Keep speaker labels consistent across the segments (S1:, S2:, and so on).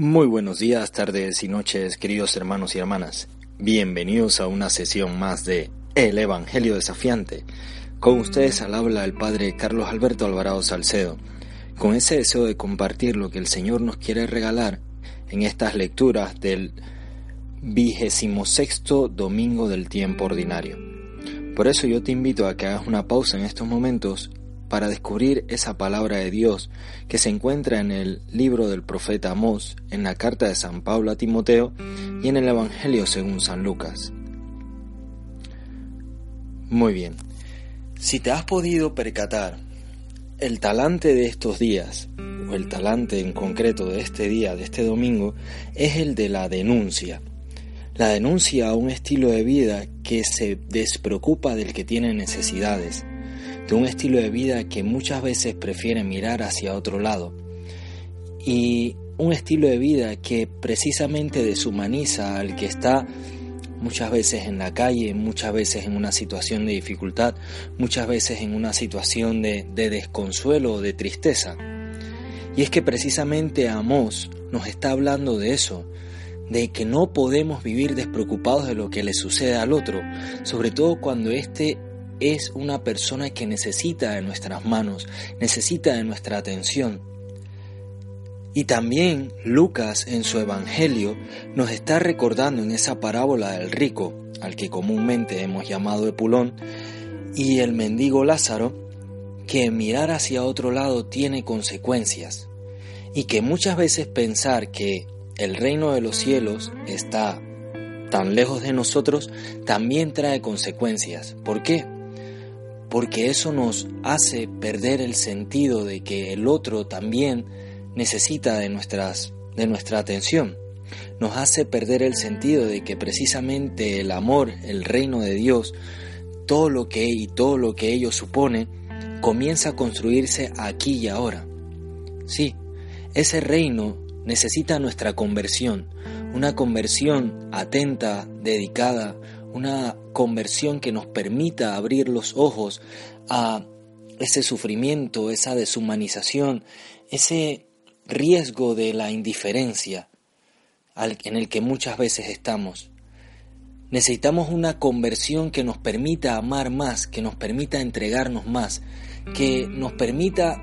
S1: buenos días, tardes y noches, queridos hermanos y hermanas. Bienvenidos a una sesión más de El Evangelio Desafiante. Con ustedes al habla el Padre Carlos Alberto Alvarado Salcedo, con ese deseo de compartir lo que el Señor nos quiere regalar en estas lecturas del vigésimo sexto domingo del tiempo ordinario. Por eso yo te invito a que hagas una pausa en estos momentos para descubrir esa palabra de Dios que se encuentra en el libro del profeta Amós, en la carta de San Pablo a Timoteo y en el Evangelio según San Lucas. Muy bien, si te has podido percatar, el talante de estos días, o el talante en concreto de este día, de este domingo, es el de la denuncia. La denuncia a un estilo de vida que se despreocupa del que tiene necesidades, de un estilo de vida que muchas veces prefiere mirar hacia otro lado y un estilo de vida que precisamente deshumaniza al que está muchas veces en la calle, muchas veces en una situación de dificultad, muchas veces en una situación de, desconsuelo o de tristeza. Y es que precisamente Amós nos está hablando de eso, de que no podemos vivir despreocupados de lo que le sucede al otro, sobre todo cuando éste es una persona que necesita de nuestras manos, necesita de nuestra atención. Y también Lucas en su Evangelio nos está recordando en esa parábola del rico, al que comúnmente hemos llamado Epulón, y el mendigo Lázaro, que mirar hacia otro lado tiene consecuencias, y que muchas veces pensar que el reino de los cielos está tan lejos de nosotros también trae consecuencias. ¿Por qué? Porque eso nos hace perder el sentido de que el otro también necesita de, nuestras, de nuestra atención. Nos hace perder el sentido de que precisamente el amor, el reino de Dios, todo lo que y todo lo que ello supone, comienza a construirse aquí y ahora. Sí, ese reino necesita nuestra conversión, una conversión atenta, dedicada, una conversión que nos permita abrir los ojos a ese sufrimiento, esa deshumanización, ese riesgo de la indiferencia en el que muchas veces estamos. Necesitamos una conversión que nos permita amar más, que nos permita entregarnos más, que nos permita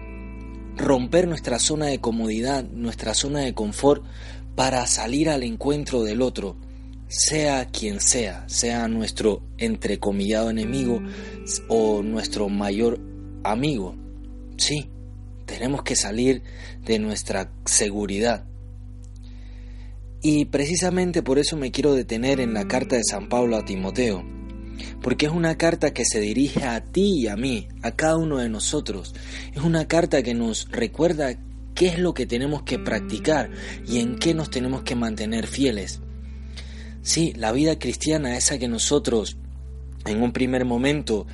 S1: romper nuestra zona de comodidad, nuestra zona de confort, para salir al encuentro del otro, sea quien sea, sea nuestro entrecomillado enemigo o nuestro mayor amigo. Sí, tenemos que salir de nuestra seguridad. Y precisamente por eso me quiero detener en la carta de San Pablo a Timoteo, porque es una carta que se dirige a ti y a mí, a cada uno de nosotros. Es una carta que nos recuerda qué es lo que tenemos que practicar y en qué nos tenemos que mantener fieles. Sí, la vida cristiana, esa que nosotros en un primer momento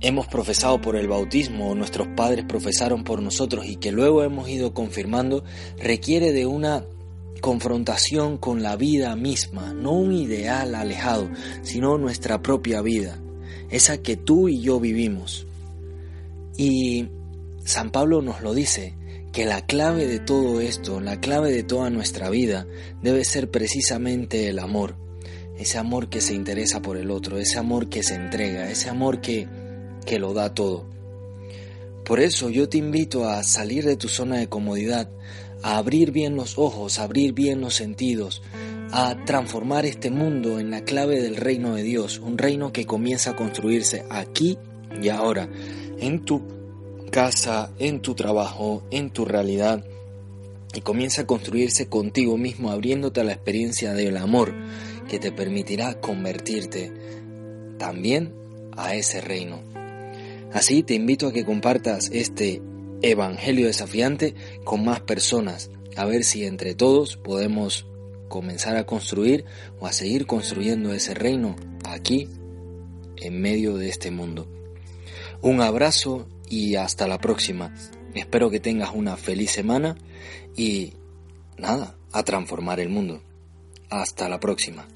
S1: hemos profesado por el bautismo nuestros padres profesaron por nosotros y que luego hemos ido confirmando, requiere de una confrontación con la vida misma, no un ideal alejado, sino nuestra propia vida, esa que tú y yo vivimos. Y San Pablo nos lo dice, que la clave de todo esto, la clave de toda nuestra vida, debe ser precisamente el amor. Ese amor que se interesa por el otro, ese amor que se entrega, ese amor que, que lo da todo. Por eso yo te invito a salir de tu zona de comodidad, a abrir bien los ojos, a abrir bien los sentidos, a transformar este mundo en la clave del reino de Dios, un reino que comienza a construirse aquí y ahora, en tu casa, en tu trabajo, en tu realidad y comienza a construirse contigo mismo abriéndote a la experiencia del amor que te permitirá convertirte también a ese reino. Así te invito a que compartas este Evangelio desafiante con más personas, a ver si entre todos podemos comenzar a construir o a seguir construyendo ese reino aquí en medio de este mundo. Un abrazo y hasta la próxima. Espero que tengas una feliz semana y nada, a transformar el mundo. Hasta la próxima.